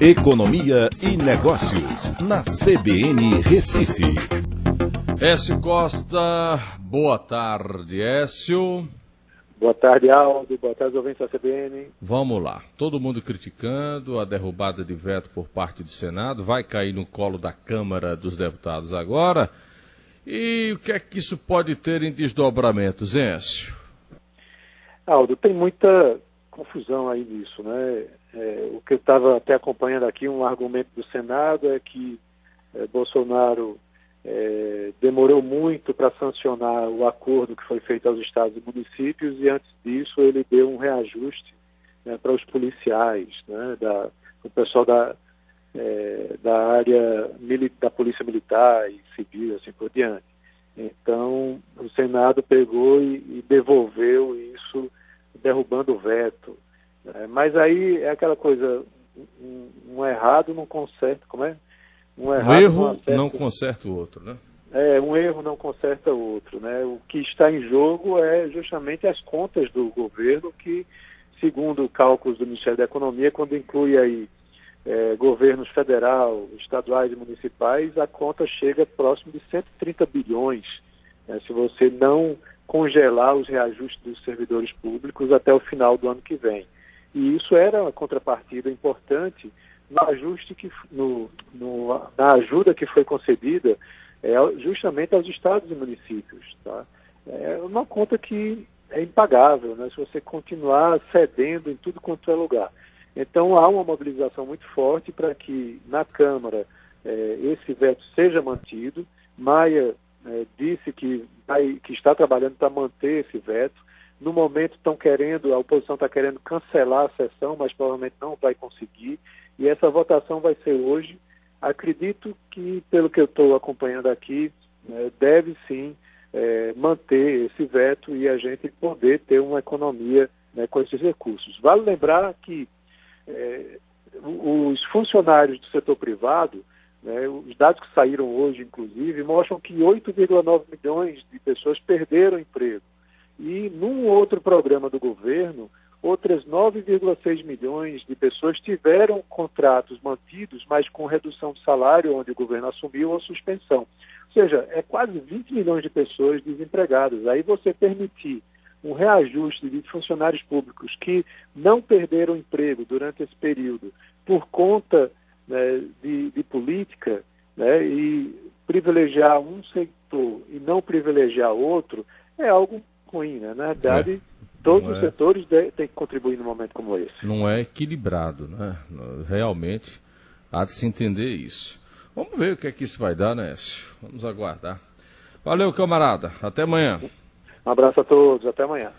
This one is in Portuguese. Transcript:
Economia e Negócios, na CBN Recife. Écio Costa, boa tarde, Écio. Boa tarde, Aldo. Boa tarde, ouvintes da CBN. Vamos lá. Todo mundo criticando a derrubada de veto por parte do Senado. Vai cair no colo da Câmara dos Deputados agora. E o que é que isso pode ter em desdobramentos, Écio? Aldo, tem muita confusão aí nisso, né? É, que eu estava até acompanhando aqui, um argumento do Senado é que é, Bolsonaro é, demorou muito para sancionar o acordo que foi feito aos estados e municípios e antes disso ele deu um reajuste né, para os policiais, né, da, o pessoal da, é, da área da polícia militar e civil, assim por diante. Então o Senado pegou e, e devolveu isso, derrubando o veto. Né. Mas aí é aquela coisa, um, um errado não conserta, como é? Um, um erro não, não conserta o outro, né? É, um erro não conserta o outro, né? O que está em jogo é justamente as contas do governo que, segundo cálculos do Ministério da Economia, quando inclui aí é, governos federal, estaduais e municipais, a conta chega próximo de 130 bilhões, né, se você não congelar os reajustes dos servidores públicos até o final do ano que vem. E isso era uma contrapartida importante no ajuste que no, no, na ajuda que foi concedida é, justamente aos estados e municípios. Tá? É uma conta que é impagável, né? se você continuar cedendo em tudo quanto é lugar. Então há uma mobilização muito forte para que na Câmara é, esse veto seja mantido. Maia é, disse que, vai, que está trabalhando para manter esse veto. No momento estão querendo, a oposição está querendo cancelar a sessão, mas provavelmente não vai conseguir. E essa votação vai ser hoje. Acredito que, pelo que eu estou acompanhando aqui, né, deve sim é, manter esse veto e a gente poder ter uma economia né, com esses recursos. Vale lembrar que é, os funcionários do setor privado, né, os dados que saíram hoje, inclusive, mostram que 8,9 milhões de pessoas perderam emprego. E num outro programa do governo, outras 9,6 milhões de pessoas tiveram contratos mantidos, mas com redução de salário, onde o governo assumiu ou suspensão. Ou seja, é quase 20 milhões de pessoas desempregadas. Aí você permitir um reajuste de funcionários públicos que não perderam emprego durante esse período por conta né, de, de, política né, e privilegiar um setor e não privilegiar outro é algo ruim. Né? Na verdade, é. todos os é. setores têm que contribuir num momento como esse. Não é equilibrado, né? Realmente há de se entender isso. Vamos ver o que é que isso vai dar, né, Vamos aguardar. Valeu, camarada. Até amanhã. Um abraço a todos. Até amanhã.